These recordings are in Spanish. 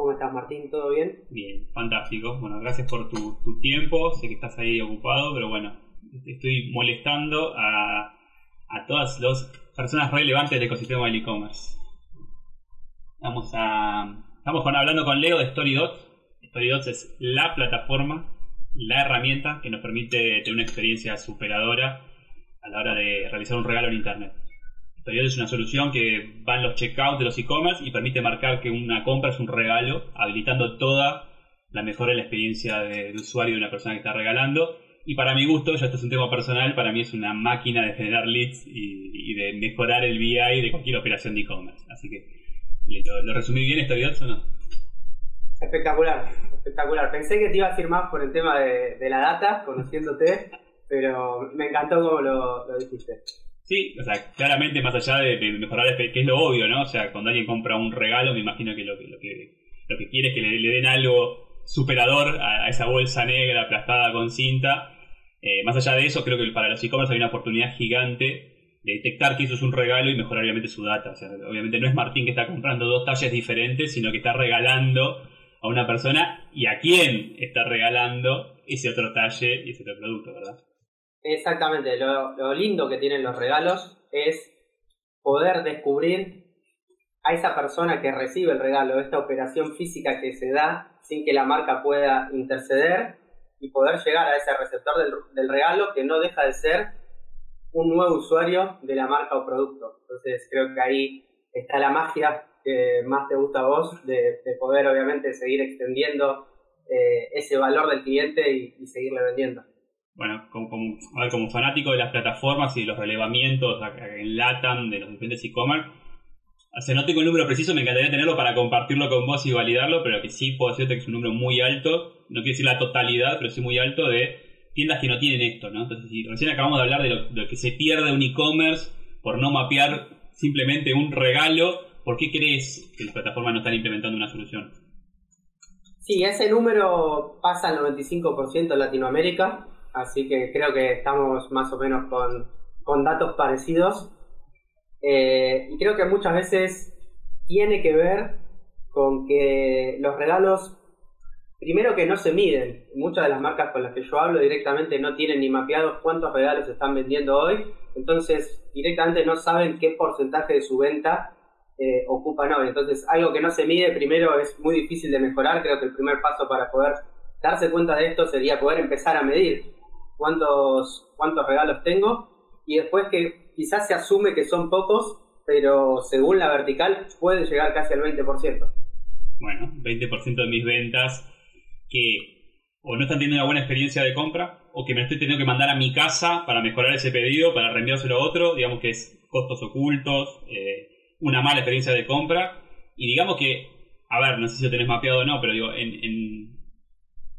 ¿Cómo estás, Martín? ¿Todo bien? Bien, fantástico. Bueno, gracias por tu, tiempo. Sé que estás ahí ocupado, pero bueno, estoy molestando a, a todas las personas relevantes del ecosistema del e-commerce. Vamos a. Estamos hablando con Leo de StoryDots. StoryDots es la plataforma, la herramienta que nos permite tener una experiencia superadora a la hora de realizar un regalo en Internet. Storyot es una solución que va en los checkouts de los e-commerce y permite marcar que una compra es un regalo, habilitando toda la mejora de la experiencia de, usuario de una persona que está regalando. Y para mi gusto, ya esto es un tema personal, para mí es una máquina de generar leads y, de mejorar el BI de cualquier operación de e-commerce. Así que, ¿lo, resumí bien Storydots o no? Espectacular, espectacular. Pensé que te iba a decir más por el tema de, la data, conociéndote, pero me encantó como lo dijiste. Sí, o sea, claramente más allá de, mejorar, que es lo obvio, ¿no? O sea, cuando alguien compra un regalo, me imagino que lo que, lo que, lo que quiere es que le, den algo superador a, esa bolsa negra aplastada con cinta. Eh, más allá de eso, creo que para los e-commerce hay una oportunidad gigante de detectar que eso es un regalo y mejorar obviamente su data. O sea, obviamente no es Martín que está comprando dos talles diferentes, sino que está regalando a una persona y a quién está regalando ese otro talle y ese otro producto, ¿verdad? Exactamente, lo, lindo que tienen los regalos es poder descubrir a esa persona que recibe el regalo, esta operación física que se da sin que la marca pueda interceder y poder llegar a ese receptor del, regalo que no deja de ser un nuevo usuario de la marca o producto. Entonces creo que ahí está la magia que más te gusta a vos de, poder obviamente seguir extendiendo eh, ese valor del cliente y seguirle vendiendo bueno, como, como, fanático de las plataformas y de los relevamientos en LATAM de los diferentes e-commerce, o no tengo el número preciso, me encantaría tenerlo para compartirlo con vos y validarlo, pero que sí puedo decirte que es un número muy alto, no quiero decir la totalidad, pero sí muy alto de tiendas que no tienen esto, ¿no? Entonces, si recién acabamos de hablar de lo, que se pierde un e-commerce por no mapear simplemente un regalo, ¿por qué crees que las plataformas no están implementando una solución? Sí, ese número pasa al 95% en Latinoamérica así que creo que estamos más o menos con, datos parecidos. Eh, y creo que muchas veces tiene que ver con que los regalos, primero que no se miden. Muchas de las marcas con las que yo hablo directamente no tienen ni mapeados cuántos regalos están vendiendo hoy, entonces directamente no saben qué porcentaje de su venta eh, ocupan hoy. Entonces, algo que no se mide primero es muy difícil de mejorar. Creo que el primer paso para poder darse cuenta de esto sería poder empezar a medir cuántos, cuántos regalos tengo y después que quizás se asume que son pocos, pero según la vertical puede llegar casi al 20%. Bueno, 20% de mis ventas que o no están teniendo una buena experiencia de compra o que me estoy teniendo que mandar a mi casa para mejorar ese pedido, para reenviárselo a otro, digamos que es costos ocultos, eh, una mala experiencia de compra y digamos que, a ver, no sé si lo tenés mapeado o no, pero digo, en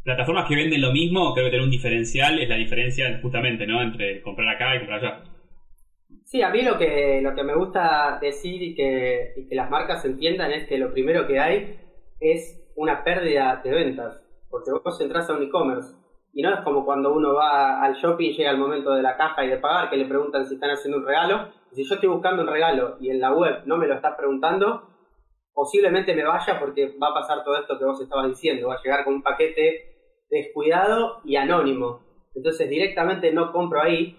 plataformas que venden lo mismo, creo que tener un diferencial es la diferencia justamente, ¿no? Entre comprar acá y comprar allá. Sí, a mí lo que, lo que me gusta decir y que, y que las marcas entiendan es que lo primero que hay es una pérdida de ventas. Porque vos entras a un e-commerce y no es como cuando uno va al shopping, llega el momento de la caja y de pagar, que le preguntan si están haciendo un regalo. si yo estoy buscando un regalo y en la web no me lo estás preguntando, posiblemente me vaya porque va a pasar todo esto que vos estabas diciendo. Va a llegar con un paquete descuidado y anónimo. Entonces directamente no compro ahí.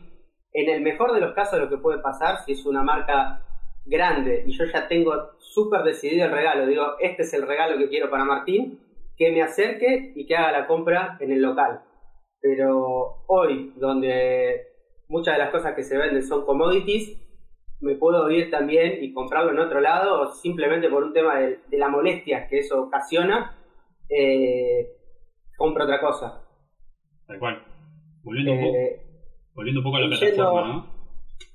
En el mejor de los casos lo que puede pasar, si es una marca grande y yo ya tengo súper decidido el regalo, digo, este es el regalo que quiero para Martín, que me acerque y que haga la compra en el local. Pero hoy, donde muchas de las cosas que se venden son commodities, me puedo ir también y comprarlo en otro lado simplemente por un tema de, la molestia que eso ocasiona. Eh, compra otra cosa. Tal cual. Volviendo, un, poco, eh, volviendo un poco a la plataforma, ¿no?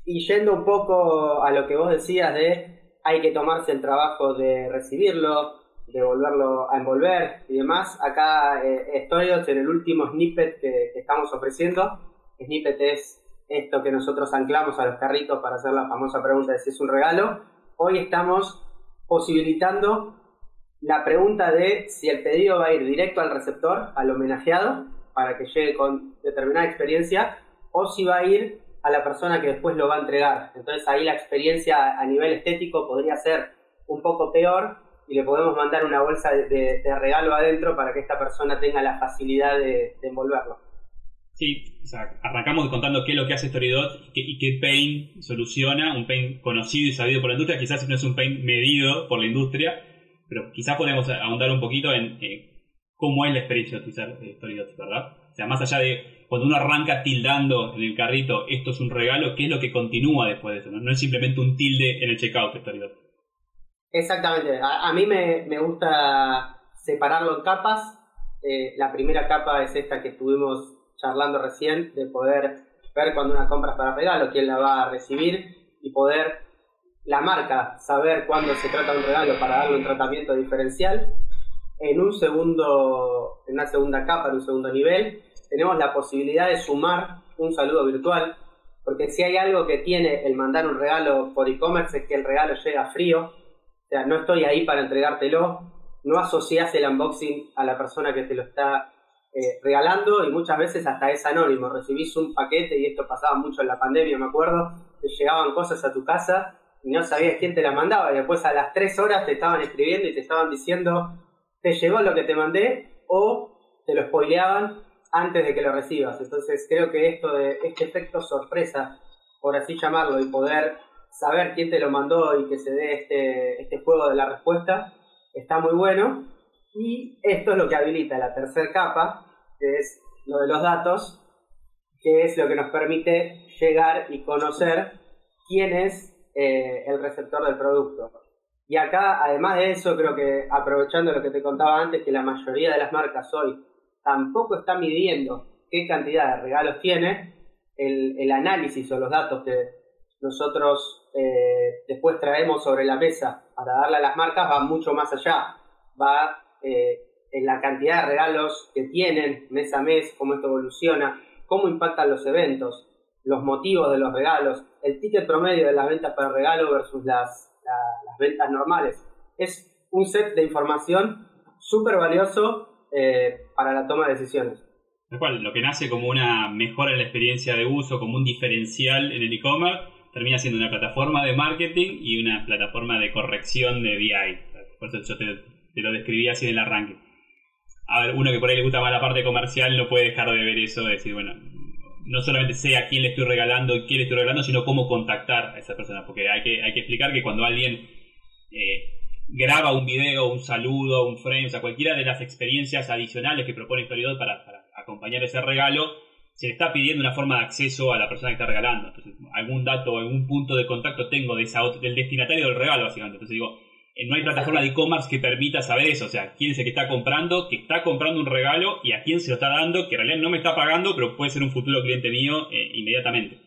Y yendo un poco a lo que vos decías de hay que tomarse el trabajo de recibirlo, de volverlo a envolver y demás. Acá eh, en el último snippet que, estamos ofreciendo. Snippet es esto que nosotros anclamos a los carritos para hacer la famosa pregunta de si es un regalo. Hoy estamos posibilitando la pregunta de si el pedido va a ir directo al receptor, al homenajeado, para que llegue con determinada experiencia, o si va a ir a la persona que después lo va a entregar. Entonces ahí la experiencia a nivel estético podría ser un poco peor y le podemos mandar una bolsa de, regalo adentro para que esta persona tenga la facilidad de, envolverlo. Sí, o sea, arrancamos contando qué es lo que hace Storydot y qué, pain soluciona, un pain conocido y sabido por la industria, quizás no es un pain medido por la industria, pero quizás podemos ahondar un poquito en cómo es la experiencia de utilizar Storydot, ¿verdad? O sea, más allá de cuando uno arranca tildando en el carrito esto es un regalo, ¿qué es lo que continúa después de eso? No, es simplemente un tilde en el checkout de. Exactamente. A, mí me, gusta separarlo en capas. Eh, la primera capa es esta que estuvimos charlando recién, de poder ver cuando una compra es para regalo, quién la va a recibir y poder la marca saber cuándo se trata de un regalo para darle un tratamiento diferencial. En un segundo, en una segunda capa, en un segundo nivel, tenemos la posibilidad de sumar un saludo virtual, porque si hay algo que tiene el mandar un regalo por e-commerce es que el regalo llega frío, o sea, no estoy ahí para entregártelo, no asocias el unboxing a la persona que te lo está eh, regalando y muchas veces hasta es anónimo. Recibís un paquete y esto pasaba mucho en la pandemia, me acuerdo, te llegaban cosas a tu casa y no sabías quién te las mandaba y después a las tres horas te estaban escribiendo y te estaban diciendo te llegó lo que te mandé o te lo spoileaban antes de que lo recibas. Entonces creo que esto de este efecto sorpresa, por así llamarlo, y poder saber quién te lo mandó y que se dé este, este juego de la respuesta, está muy bueno. Y esto es lo que habilita la tercera capa, que es lo de los datos, que es lo que nos permite llegar y conocer quién es eh, el receptor del producto. Y acá, además de eso, creo que aprovechando lo que te contaba antes, que la mayoría de las marcas hoy tampoco está midiendo qué cantidad de regalos tiene, el, el análisis o los datos que nosotros eh, después traemos sobre la mesa para darle a las marcas va mucho más allá. Va eh, en la cantidad de regalos que tienen mes a mes, cómo esto evoluciona, cómo impactan los eventos, los motivos de los regalos, el ticket promedio de las ventas para regalo versus las, ventas normales. Es un set de información súper valioso eh, para la toma de decisiones. lo que nace como una mejora en la experiencia de uso, como un diferencial en el e-commerce, termina siendo una plataforma de marketing y una plataforma de corrección de BI. Por eso yo te, lo describí así en el arranque. A ver, uno que por ahí le gusta más la parte comercial no puede dejar de ver eso, de decir, bueno, no solamente sé a quién le estoy regalando y quién le estoy regalando, sino cómo contactar a esa persona. Porque hay que, hay que explicar que cuando alguien eh, graba un video, un saludo, un frame, o sea, cualquiera de las experiencias adicionales que propone Storydoll para, para acompañar ese regalo, se le está pidiendo una forma de acceso a la persona que está regalando. Entonces, algún dato algún punto de contacto tengo de esa, del destinatario del regalo, básicamente. Entonces digo, no hay plataforma de e-commerce que permita saber eso. O sea, quién es el que está comprando, que está comprando un regalo y a quién se lo está dando, que en realidad no me está pagando, pero puede ser un futuro cliente mío eh, inmediatamente.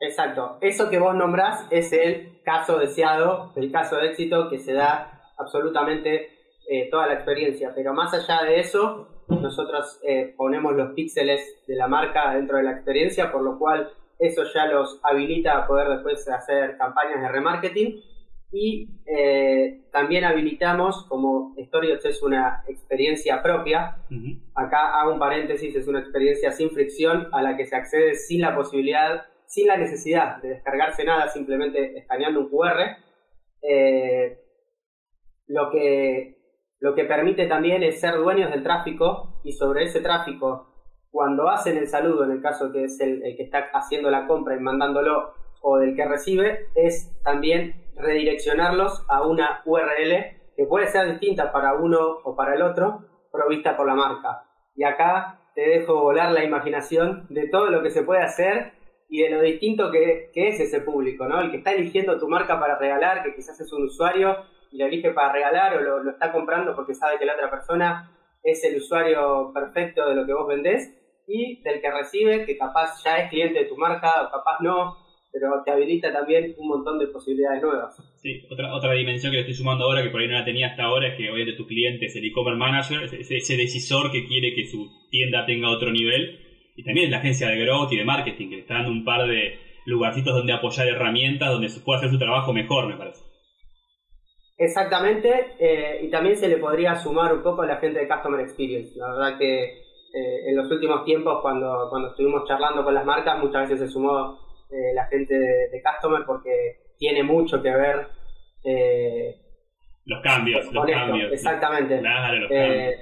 Exacto. Eso que vos nombrás es el caso deseado, el caso de éxito que se da absolutamente eh, toda la experiencia. Pero más allá de eso, nosotros eh, ponemos los píxeles de la marca dentro de la experiencia, por lo cual eso ya los habilita a poder después hacer campañas de remarketing. Y eh, también habilitamos, como Storyots es una experiencia propia, acá hago un paréntesis, es una experiencia sin fricción a la que se accede sin la posibilidad, sin la necesidad de descargarse nada, simplemente escaneando un QR. Eh, lo que lo que permite también es ser dueños del tráfico y sobre ese tráfico, cuando hacen el saludo, en el caso que es el, que está haciendo la compra y mandándolo, o del que recibe, es también redireccionarlos a una URL que puede ser distinta para uno o para el otro, provista por la marca. Y acá te dejo volar la imaginación de todo lo que se puede hacer y de lo distinto que, es ese público, ¿no? El que está eligiendo tu marca para regalar, que quizás es un usuario y lo elige para regalar o lo, está comprando porque sabe que la otra persona es el usuario perfecto de lo que vos vendés y del que recibe, que capaz ya es cliente de tu marca o capaz no, pero te habilita también un montón de posibilidades nuevas. Sí, otra, otra dimensión que le estoy sumando ahora, que por ahí no la tenía hasta ahora, es que obviamente tu cliente es el e-commerce manager, ese, ese decisor que quiere que su tienda tenga otro nivel, y también es la agencia de growth y de marketing, que le está dando un par de lugarcitos donde apoyar herramientas, donde se puede hacer su trabajo mejor, me parece. Exactamente, eh, y también se le podría sumar un poco a la gente de Customer Experience. La verdad que eh, en los últimos tiempos, cuando, cuando estuvimos charlando con las marcas, muchas veces se sumó eh, la gente de, Customer porque tiene mucho que ver. los cambios, los cambios. Exactamente. Los cambios.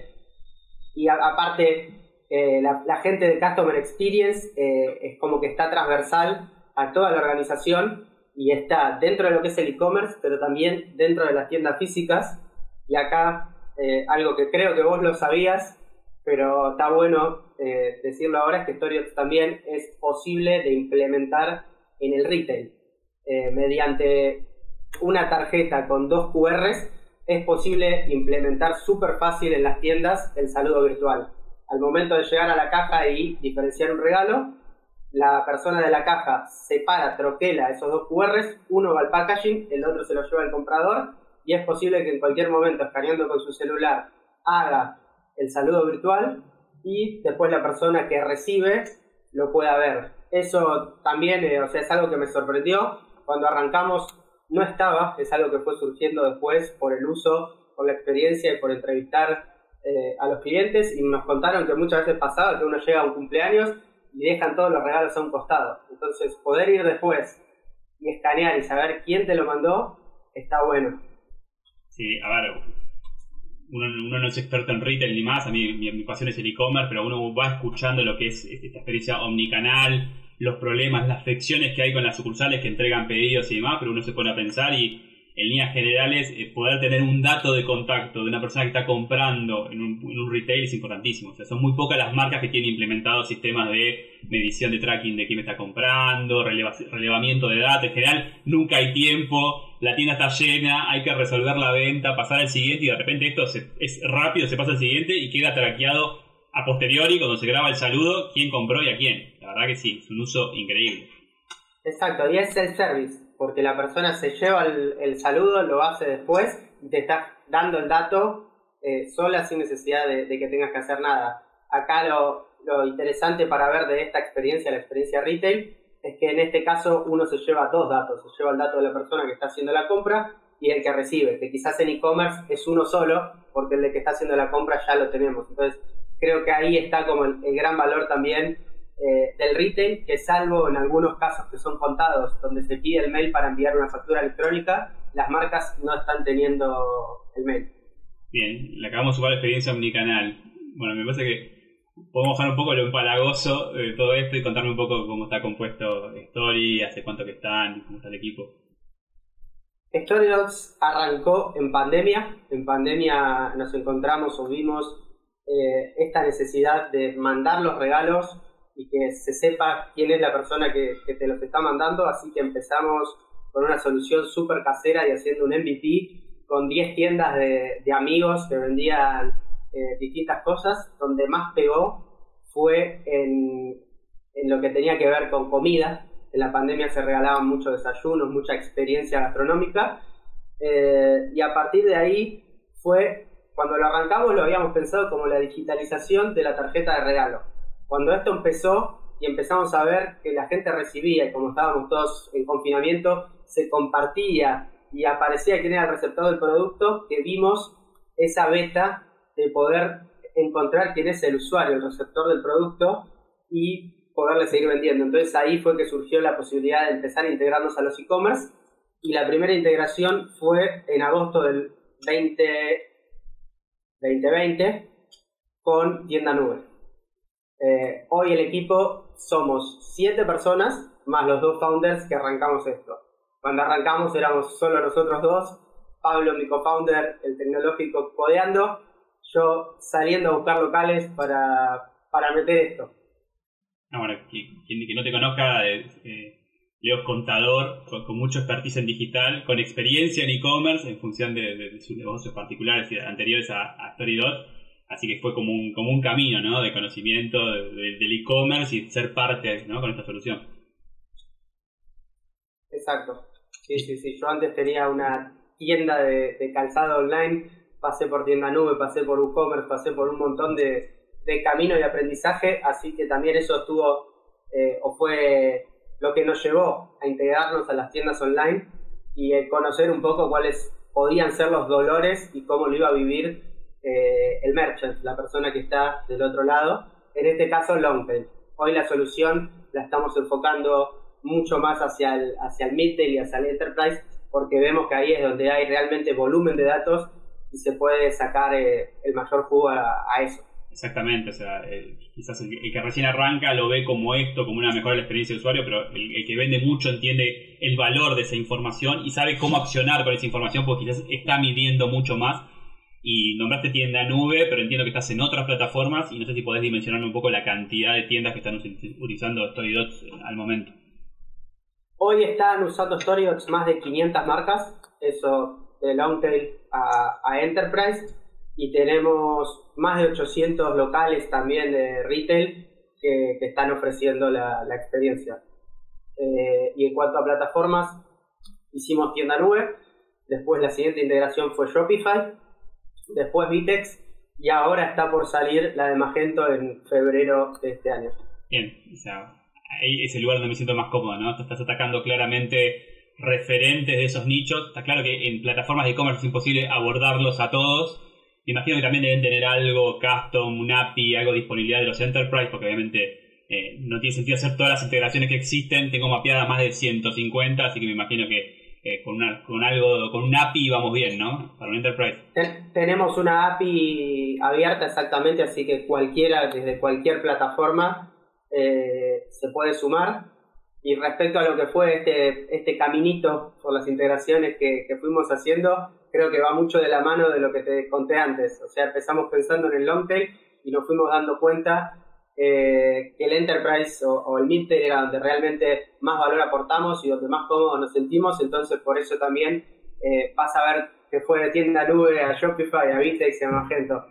Y aparte, la, la, gente de Customer Experience es como que está transversal a toda la organización y está dentro de lo que es el e-commerce, pero también dentro de las tiendas físicas. Y acá, eh, algo que creo que vos lo sabías, pero está bueno eh, decirlo ahora, es que Storiox también es posible de implementar en el retail. Eh, mediante una tarjeta con dos QRs, es posible implementar súper fácil en las tiendas el saludo virtual. Al momento de llegar a la caja y diferenciar un regalo, la persona de la caja separa, troquela esos dos QRs, uno va al packaging, el otro se lo lleva al comprador y es posible que en cualquier momento, escaneando con su celular, haga el saludo virtual y después la persona que recibe lo pueda ver. Eso también eh, o sea, es algo que me sorprendió. Cuando arrancamos no estaba, es algo que fue surgiendo después por el uso, por la experiencia y por entrevistar eh, a los clientes y nos contaron que muchas veces pasaba que uno llega a un cumpleaños y dejan todos los regalos a un costado. Entonces, poder ir después y escanear y saber quién te lo mandó, está bueno. Sí, a ver, uno, no es experto en retail ni más, a mí mi, pasión es el e-commerce, pero uno va escuchando lo que es esta experiencia omnicanal, los problemas, las fricciones que hay con las sucursales que entregan pedidos y demás, pero uno se pone a pensar y en líneas generales, eh, poder tener un dato de contacto de una persona que está comprando en un, retail es importantísimo. O sea, son muy pocas las marcas que tienen implementados sistemas de medición de tracking de quién está comprando, relevamiento de datos. En general, nunca hay tiempo, la tienda está llena, hay que resolver la venta, pasar al siguiente y de repente esto es rápido, se pasa al siguiente y queda traqueado a posteriori cuando se graba el saludo, quién compró y a quién. La verdad que sí, es un uso increíble. Exacto, y es el service porque la persona se lleva el, saludo, lo hace después y te está dando el dato eh, sola sin necesidad de, que tengas que hacer nada. Acá lo, lo interesante para ver de esta experiencia, la experiencia retail, es que en este caso uno se lleva dos datos, se lleva el dato de la persona que está haciendo la compra y el que recibe, que quizás en e-commerce es uno solo, porque el de que está haciendo la compra ya lo tenemos. Entonces, creo que ahí está como el gran valor también eh, del retail, que salvo en algunos casos que son contados, donde se pide el mail para enviar una factura electrónica, las marcas no están teniendo el mail. Bien, le acabamos de sumar experiencia omnicanal. Bueno, me parece que podemos bajar un poco lo empalagoso de todo esto y contarme un poco cómo está compuesto Story, hace cuánto que están, cómo está el equipo. StoryDogs arrancó en pandemia. En pandemia nos encontramos o vimos eh, esta necesidad de mandar los regalos y que se sepa quién es la persona que, te los está mandando, así que empezamos con una solución súper casera y haciendo un MVP con 10 tiendas de, amigos que vendían eh, distintas cosas, donde más pegó fue en, en lo que tenía que ver con comida. En la pandemia se regalaban muchos desayunos, mucha experiencia gastronómica. Eh, y a partir de ahí fue, cuando lo arrancamos lo habíamos pensado como la digitalización de la tarjeta de regalo cuando esto empezó y empezamos a ver que la gente recibía, y como estábamos todos en confinamiento, se compartía y aparecía quién era el receptor del producto, que vimos esa beta de poder encontrar quién es el usuario, el receptor del producto y poderle seguir vendiendo. Entonces ahí fue que surgió la posibilidad de empezar a integrarnos a los e-commerce y la primera integración fue en agosto del 2020 con tienda nube. Eh, hoy el equipo somos siete personas, más los dos founders que arrancamos esto. Cuando arrancamos éramos solo nosotros dos, Pablo, mi co-founder, el tecnológico, codeando, yo saliendo a buscar locales para, para meter esto. Ah, bueno, quien, que no te conozca, eh, Leo es contador con, mucho expertise en digital, con experiencia en e-commerce en función de, sus negocios particulares y anteriores a, a StoryDot Así que fue como un, como un camino ¿no? de conocimiento del e-commerce y ser parte ¿no? con esta solución. Exacto. Sí, sí, sí. Yo antes tenía una tienda de, calzado online, pasé por tienda nube, pasé por WooCommerce, pasé por un montón de, de camino y aprendizaje, así que también eso estuvo eh, o fue lo que nos llevó a integrarnos a las tiendas online y conocer un poco cuáles podían ser los dolores y cómo lo iba a vivir eh, el merchant, la persona que está del otro lado, en este caso Longtail. Hoy la solución la estamos enfocando mucho más hacia el, hacia el midtail y hacia el enterprise porque vemos que ahí es donde hay realmente volumen de datos y se puede sacar eh, el mayor jugo a, eso. Exactamente, o sea, quizás el, que recién arranca lo ve como esto, como una mejora de la experiencia de usuario, pero el, que vende mucho entiende el valor de esa información y sabe cómo accionar con esa información porque quizás está midiendo mucho más. Y nombraste tienda nube, pero entiendo que estás en otras plataformas y no sé si podés dimensionar un poco la cantidad de tiendas que están utilizando StoryDots al momento. Hoy están usando StoryDots más de 500 marcas, eso de Longtail a, a Enterprise, y tenemos más de 800 locales también de retail que, están ofreciendo la, experiencia. Eh, y en cuanto a plataformas, hicimos tienda nube, después la siguiente integración fue Shopify, después Vitex y ahora está por salir la de Magento en febrero de este año. Bien, ahí es el lugar donde me siento más cómodo, ¿no? Te estás atacando claramente referentes de esos nichos. Está claro que en plataformas de e-commerce es imposible abordarlos a todos. Me imagino que también deben tener algo custom, un API, algo de disponibilidad de los enterprise, porque obviamente eh, no tiene sentido hacer todas las integraciones que existen. Tengo mapeadas más de 150, así que me imagino que eh, con, una, algo, con un API vamos bien, ¿no? Para un enterprise. tenemos una API abierta exactamente, así que cualquiera, desde cualquier plataforma, eh, se puede sumar. Y respecto a lo que fue este, este caminito por las integraciones que, fuimos haciendo, creo que va mucho de la mano de lo que te conté antes. O sea, empezamos pensando en el long tail y nos fuimos dando cuenta eh, que el enterprise o, el mid era donde realmente más valor aportamos y donde más cómodos nos sentimos. Entonces, por eso también eh, vas a ver que fue de tienda nube a Shopify, a Vitex y a Magento.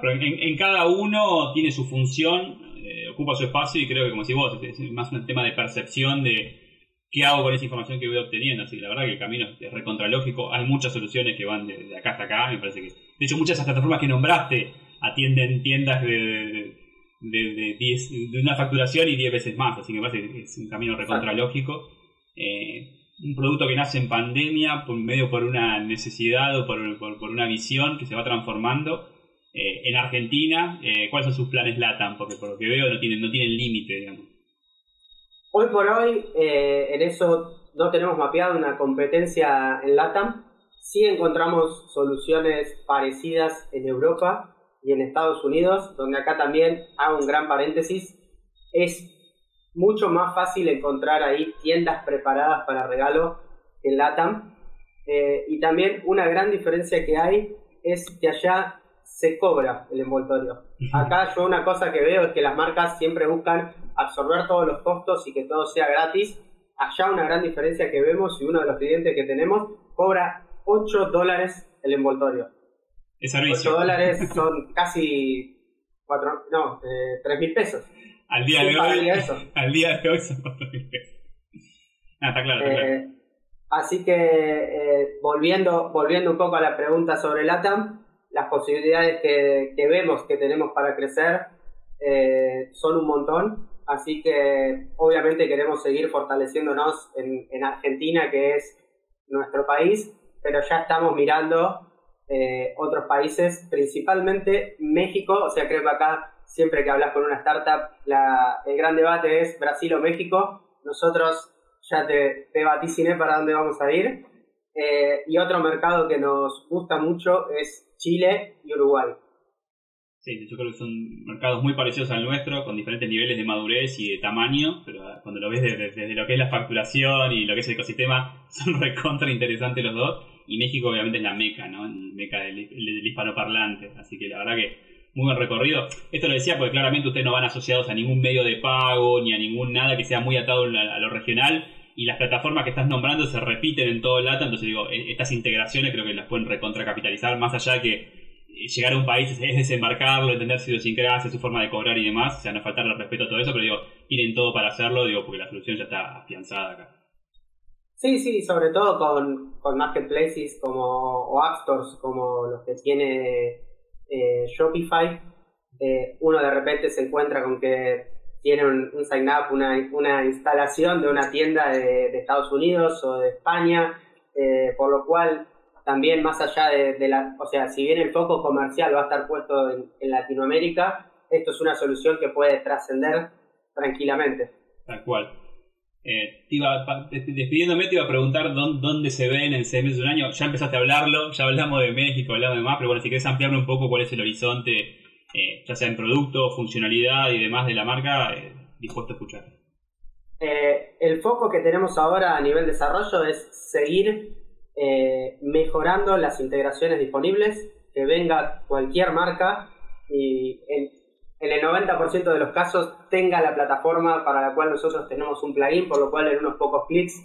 En, cada uno tiene su función eh, ocupa su espacio y creo que como si vos, es más un tema de percepción de qué hago con esa información que voy obteniendo. Así que la verdad que el camino es recontralógico. Hay muchas soluciones que van de, acá hasta acá. Me parece que. De hecho, muchas de esas plataformas que nombraste atienden tiendas de, de, una facturación y 10 veces más. Así que me parece que es un camino recontralógico. Eh, un producto que nace en pandemia, por medio por una necesidad o por, por una visión que se va transformando eh, en Argentina, eh, ¿cuáles son sus planes LATAM? Porque por lo que veo no tienen, no tienen límite, digamos. Hoy por hoy, eh, en eso no tenemos mapeado una competencia en LATAM. Sí encontramos soluciones parecidas en Europa y en Estados Unidos, donde acá también hago un gran paréntesis. Es mucho más fácil encontrar ahí tiendas preparadas para regalo en LATAM. y también una gran diferencia que hay es que allá se cobra el envoltorio. Acá yo una cosa que veo es que las marcas siempre buscan absorber todos los costos y que todo sea gratis. Allá una gran diferencia que vemos y uno de los clientes que tenemos cobra 8 dólares el envoltorio. Es 8 dólares son casi 4, no, eh, 3 mil pesos. Al día, de hoy, al día de hoy son 4 mil pesos. Ah, está claro, está claro. Eh, así que eh, volviendo, volviendo un poco a la pregunta sobre LATAM, las posibilidades que, vemos que tenemos para crecer eh, son un montón. Así que obviamente queremos seguir fortaleciéndonos en, Argentina, que es nuestro país, pero ya estamos mirando eh, otros países, principalmente México. O sea, creo que acá siempre que hablas con una startup, el gran debate es Brasil o México. Nosotros ya te, te vaticiné para dónde vamos a ir. Eh, y otro mercado que nos gusta mucho es Chile y Uruguay. Sí, yo creo que son mercados muy parecidos al nuestro, con diferentes niveles de madurez y de tamaño, pero cuando lo ves desde, lo que es la facturación y lo que es el ecosistema, son recontra interesantes los dos. Y México obviamente es la meca, ¿no? Meca del, hispanoparlante. Así que la verdad que muy buen recorrido. Esto lo decía porque claramente ustedes no van asociados a ningún medio de pago ni a ningún nada que sea muy atado a lo regional y las plataformas que estás nombrando se repiten en todo el lata, entonces digo, e-, estas integraciones creo que las pueden recontracapitalizar, más allá que eh, llegar a un país es, desembarcarlo, entender su idiosincrasia, su forma de cobrar y demás, o sea, no faltarle respeto a todo eso, pero digo, tienen todo para hacerlo, digo, porque la solución ya está afianzada acá. Sí, sí, sobre todo con, con marketplaces como, o app stores como los que tiene eh, Shopify. Eh, uno de repente se encuentra con que tiene un, sign up, una, una, instalación de una tienda de, Estados Unidos o de España, eh, por lo cual también más allá de, la, o sea, si bien el foco comercial va a estar puesto en, Latinoamérica, esto es una solución que puede trascender tranquilamente. Tal cual. Eh, despidiéndome, te iba a preguntar dónde, se ven en seis meses un año. Ya empezaste a hablarlo, ya hablamos de México, hablamos de más, pero bueno, si quieres ampliarme un poco cuál es el horizonte, eh, ya sea en producto, funcionalidad y demás de la marca, eh, dispuesto a escuchar. el foco que tenemos ahora a nivel desarrollo es seguir mejorando las integraciones disponibles, que venga cualquier marca y en, en el 90% de los casos tenga la plataforma para la cual nosotros tenemos un plugin, por lo cual en unos pocos clics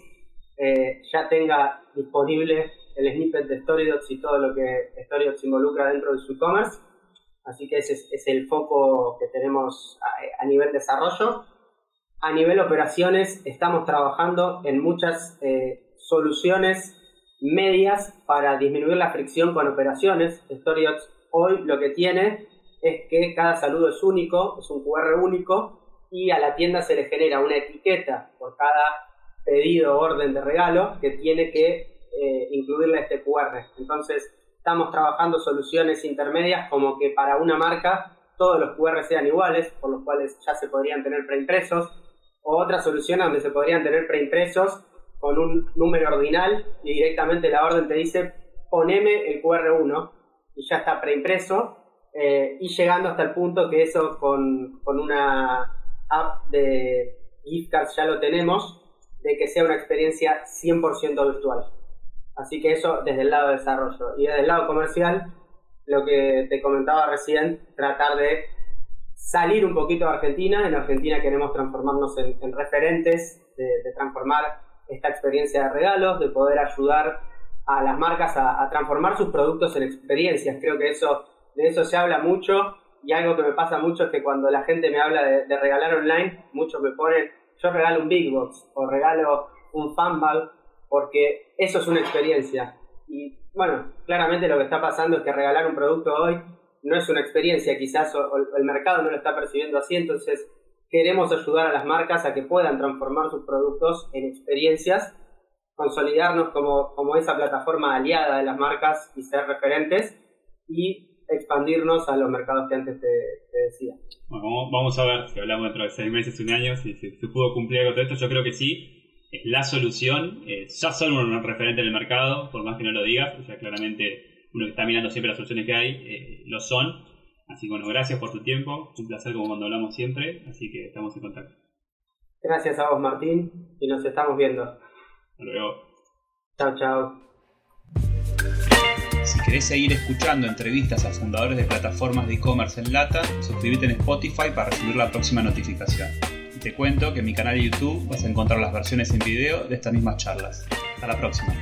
eh, ya tenga disponible el snippet de Storydocs y todo lo que Storydocs involucra dentro de su e-commerce. Así que ese es, el foco que tenemos a, nivel desarrollo. A nivel operaciones estamos trabajando en muchas eh, soluciones medias para disminuir la fricción con operaciones. Storydocs hoy lo que tiene es que cada saludo es único, es un QR único, y a la tienda se le genera una etiqueta por cada pedido o orden de regalo que tiene que eh, incluirle este QR. Entonces, estamos trabajando soluciones intermedias como que para una marca todos los QR sean iguales, por los cuales ya se podrían tener preimpresos, o otra solución donde se podrían tener preimpresos con un número ordinal y directamente la orden te dice poneme el QR1 y ya está preimpreso eh, y llegando hasta el punto que eso con, una app de gift cards ya lo tenemos, de que sea una experiencia 100% virtual. Así que eso desde el lado de desarrollo. Y desde el lado comercial, lo que te comentaba recién, tratar de salir un poquito de Argentina. En Argentina queremos transformarnos en, referentes, de, transformar esta experiencia de regalos, de poder ayudar a las marcas a, transformar sus productos en experiencias. Creo que eso de eso se habla mucho y algo que me pasa mucho es que cuando la gente me habla de, regalar online, muchos me ponen, yo regalo un Big Box o regalo un fanbag porque eso es una experiencia. Y bueno, claramente lo que está pasando es que regalar un producto hoy no es una experiencia quizás o, el mercado no lo está percibiendo así, entonces queremos ayudar a las marcas a que puedan transformar sus productos en experiencias, consolidarnos como, como esa plataforma aliada de las marcas y ser referentes y expandirnos a los mercados que antes te, decía. Bueno, vamos a ver si hablamos dentro de seis meses, un año, si se pudo cumplir algo de esto. Yo creo que sí. Es la solución. Eh, ya son un referente en el mercado, por más que no lo digas. O sea, claramente uno que está mirando siempre las soluciones que hay, eh, lo son. Así que bueno, gracias por tu tiempo. Un placer como cuando hablamos siempre. Así que estamos en contacto. Gracias a vos, Martín. Y nos estamos viendo. Hasta luego. Chao, chao. Si querés seguir escuchando entrevistas a fundadores de plataformas de e-commerce en lata, suscríbete en Spotify para recibir la próxima notificación. Te cuento que en mi canal de YouTube vas a encontrar las versiones en video de estas mismas charlas. Hasta la próxima.